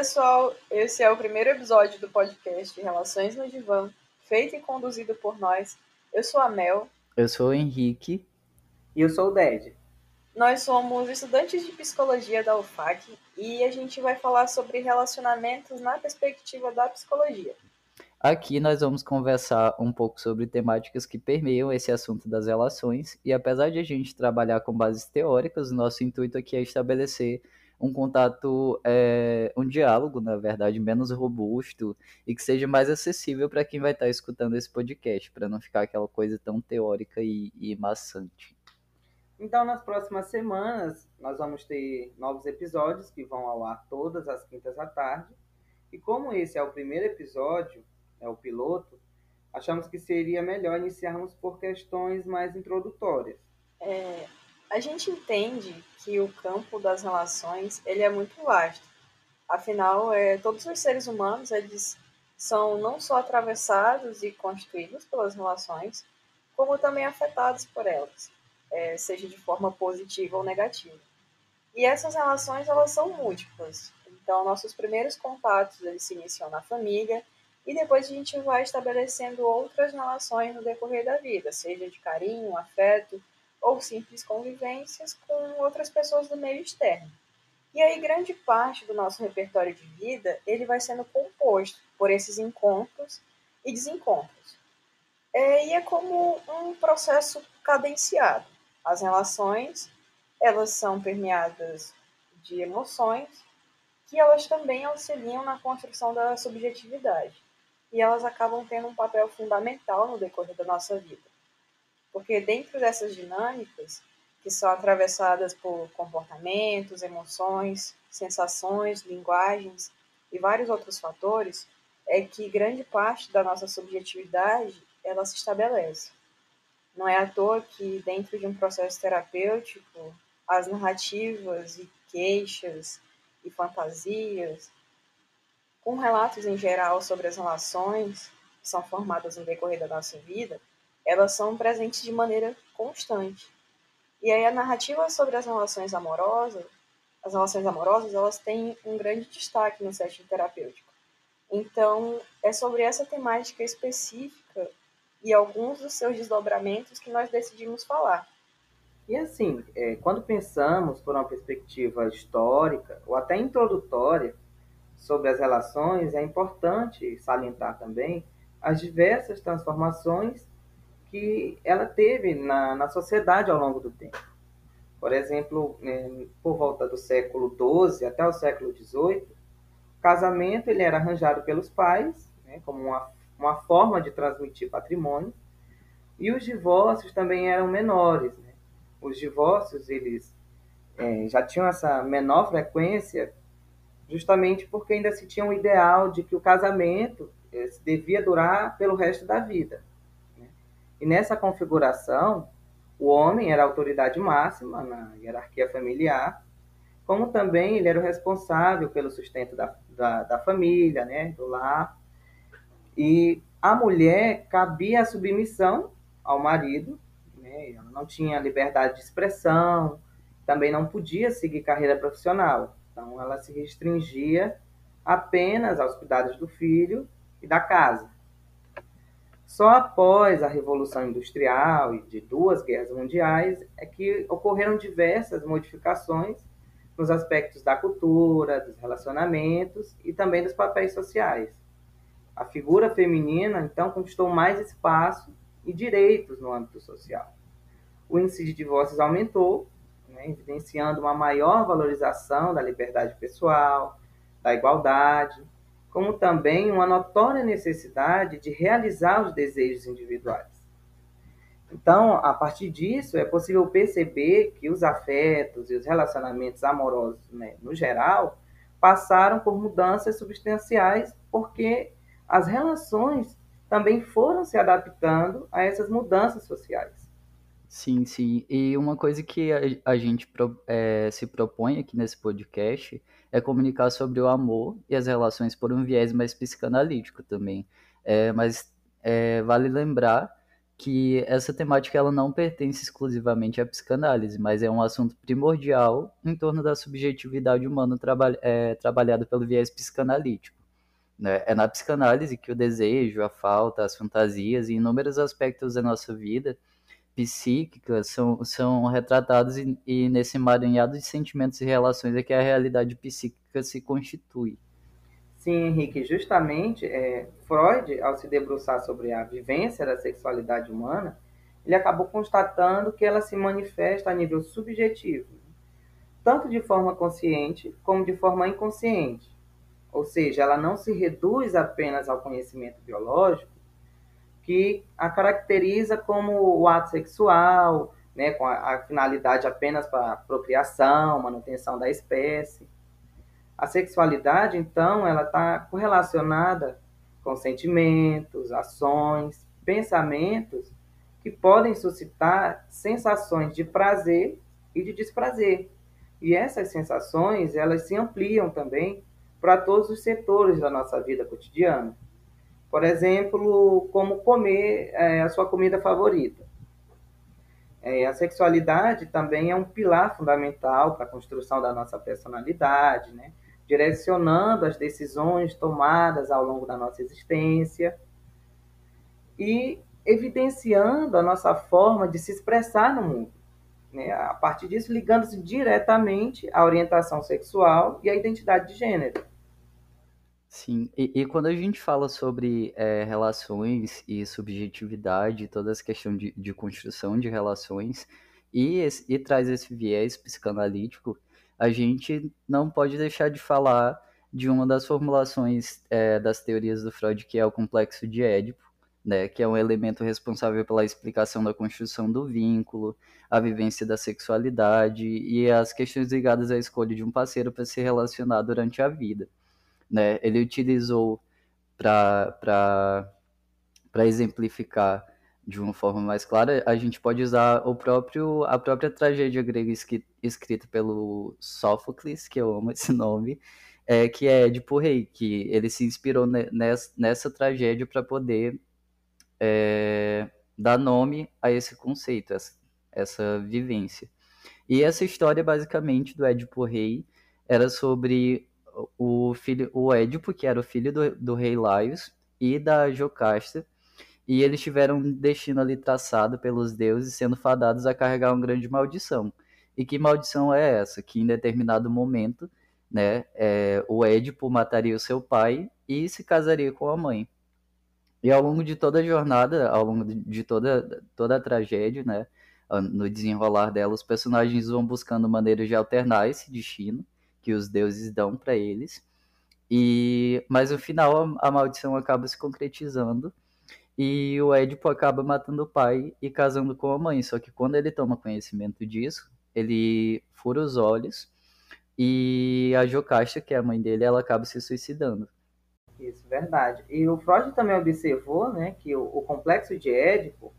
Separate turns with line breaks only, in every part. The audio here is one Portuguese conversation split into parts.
pessoal, esse é o primeiro episódio do podcast Relações no Divã, feito e conduzido por nós. Eu sou a Mel.
Eu sou o Henrique.
E eu sou o Ded.
Nós somos estudantes de psicologia da UFAC e a gente vai falar sobre relacionamentos na perspectiva da psicologia.
Aqui nós vamos conversar um pouco sobre temáticas que permeiam esse assunto das relações, e apesar de a gente trabalhar com bases teóricas, o nosso intuito aqui é estabelecer um contato, é, um diálogo, na verdade, menos robusto e que seja mais acessível para quem vai estar tá escutando esse podcast, para não ficar aquela coisa tão teórica e, e maçante.
Então, nas próximas semanas, nós vamos ter novos episódios que vão ao ar todas as quintas à tarde. E como esse é o primeiro episódio, é o piloto, achamos que seria melhor iniciarmos por questões mais introdutórias.
É, a gente entende que o campo das relações ele é muito vasto. Afinal, é, todos os seres humanos eles são não só atravessados e constituídos pelas relações, como também afetados por elas, é, seja de forma positiva ou negativa. E essas relações elas são múltiplas. Então, nossos primeiros contatos eles se iniciam na família e depois a gente vai estabelecendo outras relações no decorrer da vida, seja de carinho, afeto ou simples convivências com outras pessoas do meio externo. E aí grande parte do nosso repertório de vida ele vai sendo composto por esses encontros e desencontros. É, e é como um processo cadenciado. As relações elas são permeadas de emoções que elas também auxiliam na construção da subjetividade e elas acabam tendo um papel fundamental no decorrer da nossa vida. Porque dentro dessas dinâmicas, que são atravessadas por comportamentos, emoções, sensações, linguagens e vários outros fatores, é que grande parte da nossa subjetividade ela se estabelece. Não é à toa que dentro de um processo terapêutico, as narrativas e queixas e fantasias, com relatos em geral sobre as relações que são formadas no decorrer da nossa vida, elas são presentes de maneira constante. E aí a narrativa sobre as relações amorosas, as relações amorosas, elas têm um grande destaque no setting terapêutico. Então, é sobre essa temática específica e alguns dos seus desdobramentos que nós decidimos falar.
E assim, é, quando pensamos por uma perspectiva histórica ou até introdutória sobre as relações, é importante salientar também as diversas transformações que ela teve na, na sociedade ao longo do tempo. Por exemplo, né, por volta do século XII até o século XVIII, o casamento ele era arranjado pelos pais, né, como uma, uma forma de transmitir patrimônio, e os divórcios também eram menores. Né? Os divórcios eles é, já tinham essa menor frequência, justamente porque ainda se tinha um ideal de que o casamento é, devia durar pelo resto da vida. E nessa configuração, o homem era a autoridade máxima na hierarquia familiar, como também ele era o responsável pelo sustento da, da, da família, né, do lar. E a mulher cabia a submissão ao marido, né, ela não tinha liberdade de expressão, também não podia seguir carreira profissional. Então, ela se restringia apenas aos cuidados do filho e da casa. Só após a Revolução Industrial e de duas guerras mundiais é que ocorreram diversas modificações nos aspectos da cultura, dos relacionamentos e também dos papéis sociais. A figura feminina, então, conquistou mais espaço e direitos no âmbito social. O índice de divórcios aumentou, né, evidenciando uma maior valorização da liberdade pessoal, da igualdade, como também uma notória necessidade de realizar os desejos individuais. Então, a partir disso, é possível perceber que os afetos e os relacionamentos amorosos, né, no geral, passaram por mudanças substanciais, porque as relações também foram se adaptando a essas mudanças sociais.
Sim, sim. E uma coisa que a, a gente é, se propõe aqui nesse podcast é comunicar sobre o amor e as relações por um viés mais psicanalítico também. É, mas é, vale lembrar que essa temática ela não pertence exclusivamente à psicanálise, mas é um assunto primordial em torno da subjetividade humana traba é, trabalhada pelo viés psicanalítico. Né? É na psicanálise que o desejo, a falta, as fantasias e inúmeros aspectos da nossa vida psíquica são, são retratados e, e nesse emaranhado de sentimentos e relações é que a realidade psíquica se constitui.
Sim, Henrique, justamente é, Freud, ao se debruçar sobre a vivência da sexualidade humana, ele acabou constatando que ela se manifesta a nível subjetivo, tanto de forma consciente como de forma inconsciente. Ou seja, ela não se reduz apenas ao conhecimento biológico, que a caracteriza como o ato sexual, né, com a, a finalidade apenas para procriação, manutenção da espécie a sexualidade, então, ela está correlacionada com sentimentos, ações, pensamentos que podem suscitar sensações de prazer e de desprazer. E essas sensações, elas se ampliam também para todos os setores da nossa vida cotidiana. Por exemplo, como comer é, a sua comida favorita. É, a sexualidade também é um pilar fundamental para a construção da nossa personalidade, né? direcionando as decisões tomadas ao longo da nossa existência e evidenciando a nossa forma de se expressar no mundo. Né? A partir disso, ligando-se diretamente à orientação sexual e à identidade de gênero.
Sim, e, e quando a gente fala sobre é, relações e subjetividade, toda essa questão de, de construção de relações, e, e traz esse viés psicanalítico, a gente não pode deixar de falar de uma das formulações é, das teorias do Freud, que é o complexo de Édipo, né, que é um elemento responsável pela explicação da construção do vínculo, a vivência da sexualidade e as questões ligadas à escolha de um parceiro para se relacionar durante a vida. Né? Ele utilizou para exemplificar de uma forma mais clara, a gente pode usar o próprio, a própria tragédia grega escrita pelo Sófocles, que eu amo esse nome, é, que é Édipo Rei, que ele se inspirou nessa, nessa tragédia para poder é, dar nome a esse conceito, essa, essa vivência. E essa história, basicamente, do Édipo Rei era sobre o filho, o Édipo, que era o filho do, do rei Laios, e da Jocasta, e eles tiveram um destino ali traçado pelos deuses, sendo fadados a carregar uma grande maldição. E que maldição é essa? Que em determinado momento, né, é, o Édipo mataria o seu pai e se casaria com a mãe. E ao longo de toda a jornada, ao longo de toda, toda a tragédia, né, no desenrolar dela, os personagens vão buscando maneiras de alternar esse destino que os deuses dão para eles. E mas no final a, a maldição acaba se concretizando e o Édipo acaba matando o pai e casando com a mãe. Só que quando ele toma conhecimento disso, ele fura os olhos e a Jocasta, que é a mãe dele, ela acaba se suicidando.
Isso, verdade. E o Freud também observou né, que o, o complexo de Édipo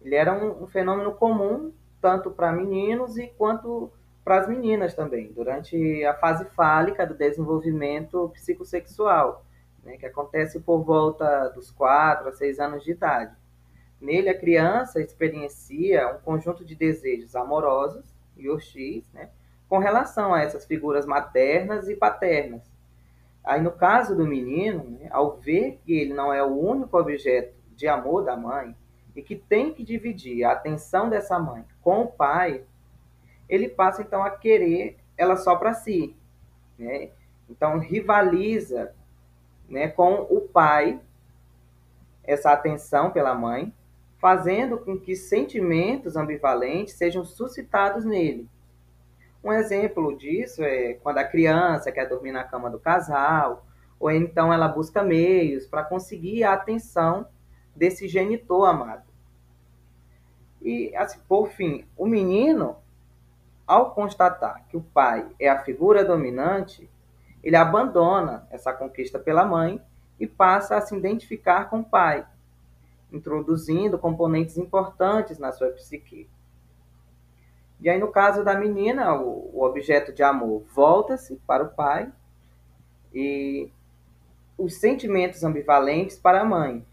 ele era um, um fenômeno comum tanto para meninos e quanto para as meninas também, durante a fase fálica do desenvolvimento psicossexual né, que acontece por volta dos 4 a 6 anos de idade. Nele, a criança experiencia um conjunto de desejos amorosos e hostis, né, com relação a essas figuras maternas e paternas. Aí, no caso do menino, né, ao ver que ele não é o único objeto de amor da mãe e que tem que dividir a atenção dessa mãe com o pai, ele passa então a querer ela só para si. Né? Então, rivaliza né, com o pai, essa atenção pela mãe, fazendo com que sentimentos ambivalentes sejam suscitados nele. Um exemplo disso é quando a criança quer dormir na cama do casal, ou então ela busca meios para conseguir a atenção desse genitor amado. E, assim, por fim, o menino, ao constatar que o pai é a figura dominante, ele abandona essa conquista pela mãe e passa a se identificar com o pai, introduzindo componentes importantes na sua psique. E aí, no caso da menina, o, objeto de amor volta-se para o pai e os sentimentos ambivalentes para a mãe.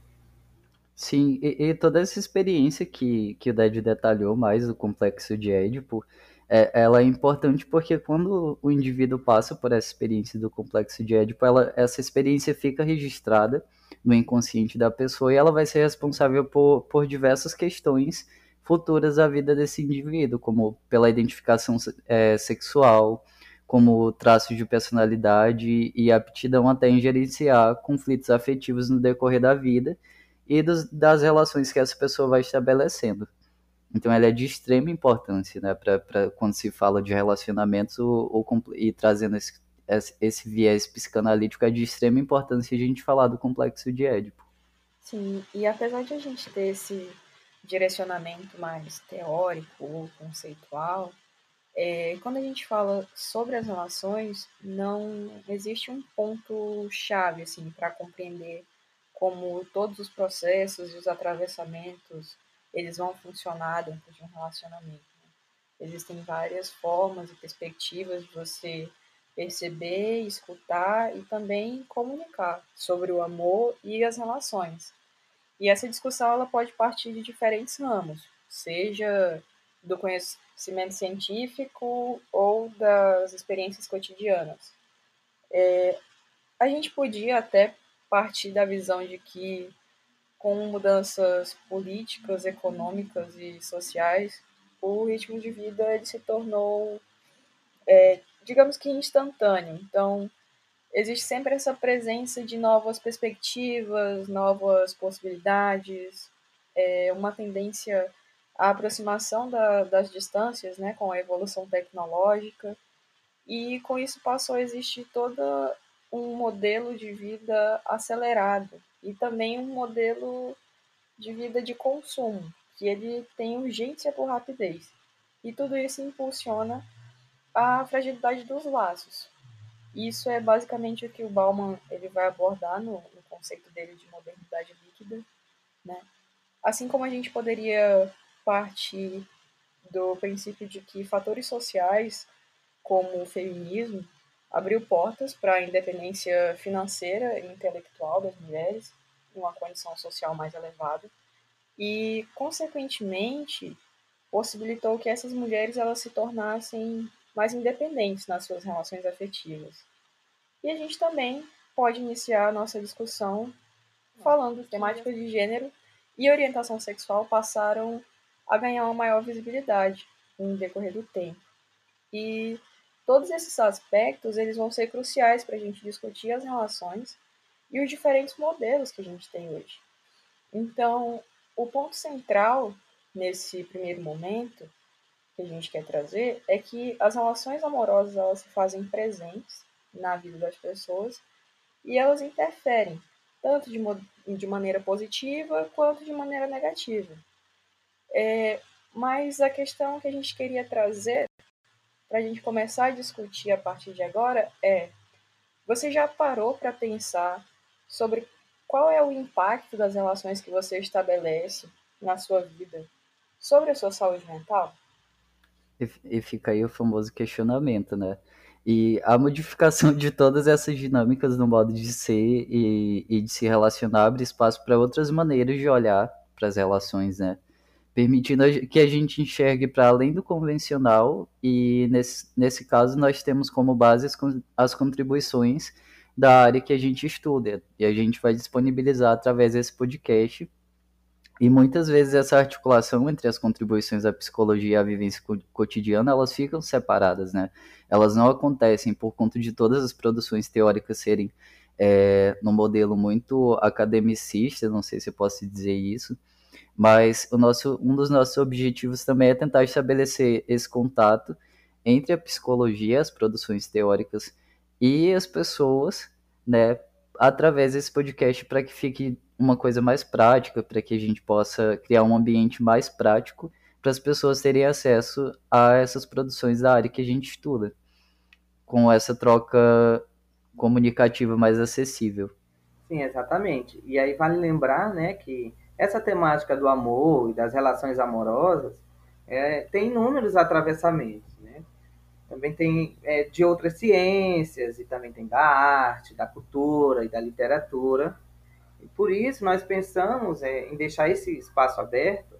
Sim, e, e toda essa experiência que, que o Ded detalhou mais do complexo de Édipo, é, ela é importante porque quando o indivíduo passa por essa experiência do complexo de Édipo, ela, essa experiência fica registrada no inconsciente da pessoa e ela vai ser responsável por, por diversas questões futuras da vida desse indivíduo, como pela identificação é, sexual, como traços de personalidade e aptidão até em gerenciar conflitos afetivos no decorrer da vida e dos, das relações que essa pessoa vai estabelecendo. Então, ela é de extrema importância, né, para quando se fala de relacionamentos ou, ou e trazendo esse, esse viés psicanalítico, é de extrema importância a gente falar do complexo de Édipo.
Sim, e apesar de a gente ter esse direcionamento mais teórico ou conceitual, é, quando a gente fala sobre as relações, não existe um ponto chave assim para compreender como todos os processos e os atravessamentos eles vão funcionar dentro de um relacionamento. Né? Existem várias formas e perspectivas de você perceber, escutar e também comunicar sobre o amor e as relações. E essa discussão ela pode partir de diferentes ramos, seja do conhecimento científico ou das experiências cotidianas. É, a gente podia até partir da visão de que, com mudanças políticas, econômicas e sociais, o ritmo de vida ele se tornou, é, digamos que instantâneo. Então, existe sempre essa presença de novas perspectivas, novas possibilidades, é, uma tendência à aproximação da, das distâncias né, com a evolução tecnológica. E com isso passou a existir toda um modelo de vida acelerado e também um modelo de vida de consumo, que ele tem urgência por rapidez. E tudo isso impulsiona a fragilidade dos laços. Isso é basicamente o que o Bauman ele vai abordar no, no conceito dele de modernidade líquida, né? Assim como a gente poderia partir do princípio de que fatores sociais, como o feminismo, abriu portas para a independência financeira e intelectual das mulheres, uma condição social mais elevada, e, consequentemente, possibilitou que essas mulheres elas se tornassem mais independentes nas suas relações afetivas. E a gente também pode iniciar a nossa discussão falando temáticas de gênero e orientação sexual passaram a ganhar uma maior visibilidade no decorrer do tempo. E Todos esses aspectos eles vão ser cruciais para a gente discutir as relações e os diferentes modelos que a gente tem hoje. Então, o ponto central nesse primeiro momento que a gente quer trazer é que as relações amorosas elas se fazem presentes na vida das pessoas e elas interferem tanto de, de maneira positiva quanto de maneira negativa. É, mas a questão que a gente queria trazer para a gente começar a discutir a partir de agora é: você já parou para pensar sobre qual é o impacto das relações que você estabelece na sua vida sobre a sua saúde mental?
E, e fica aí o famoso questionamento, né? E a modificação de todas essas dinâmicas no modo de ser e, e de se relacionar abre espaço para outras maneiras de olhar para as relações, né? Permitindo que a gente enxergue para além do convencional e nesse, nesse caso nós temos como base as, as contribuições da área que a gente estuda e a gente vai disponibilizar através desse podcast e muitas vezes essa articulação entre as contribuições da psicologia e a vivência cotidiana elas ficam separadas, né? Elas não acontecem por conta de todas as produções teóricas serem é, no modelo muito academicista, não sei se eu posso dizer isso, mas o nosso, um dos nossos objetivos também é tentar estabelecer esse contato entre a psicologia, as produções teóricas e as pessoas, né, através desse podcast para que fique uma coisa mais prática, para que a gente possa criar um ambiente mais prático para as pessoas terem acesso a essas produções da área que a gente estuda, com essa troca comunicativa mais acessível.
Sim, exatamente. E aí vale lembrar, né, que essa temática do amor e das relações amorosas é, tem inúmeros atravessamentos. Né? Também tem é, de outras ciências, e também tem da arte, da cultura e da literatura. por isso, nós pensamos é, em deixar esse espaço aberto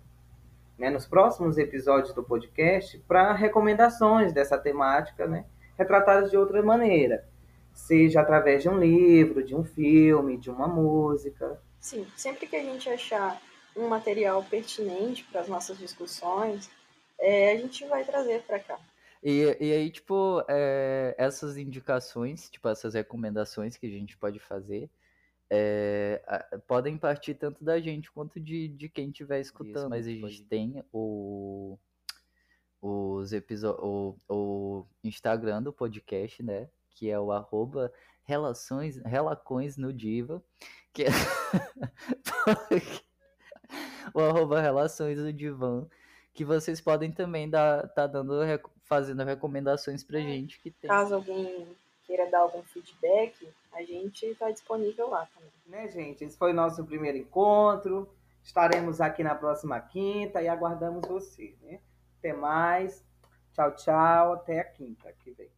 né, nos próximos episódios do podcast para recomendações dessa temática, né, retratadas de outra maneira, seja através de um livro, de um filme, de uma música.
Sim, sempre que a gente achar um material pertinente para as nossas discussões, é, a gente vai trazer para cá.
E, e aí, tipo, é, essas indicações, tipo, essas recomendações que a gente pode fazer, é, podem partir tanto da gente quanto de, de quem estiver escutando. Isso, mas a gente tem o, os o, o Instagram do podcast, né? Que é o arroba relações, relacões no Diva. Que é o arroba relações no divã. Que vocês podem também dar, tá dando, fazendo recomendações pra gente que tem.
Caso alguém queira dar algum feedback, a gente está disponível lá também.
Né, gente? Esse foi o nosso primeiro encontro. Estaremos aqui na próxima quinta e aguardamos você. Né? Até mais. Tchau, tchau. Até a quinta que vem.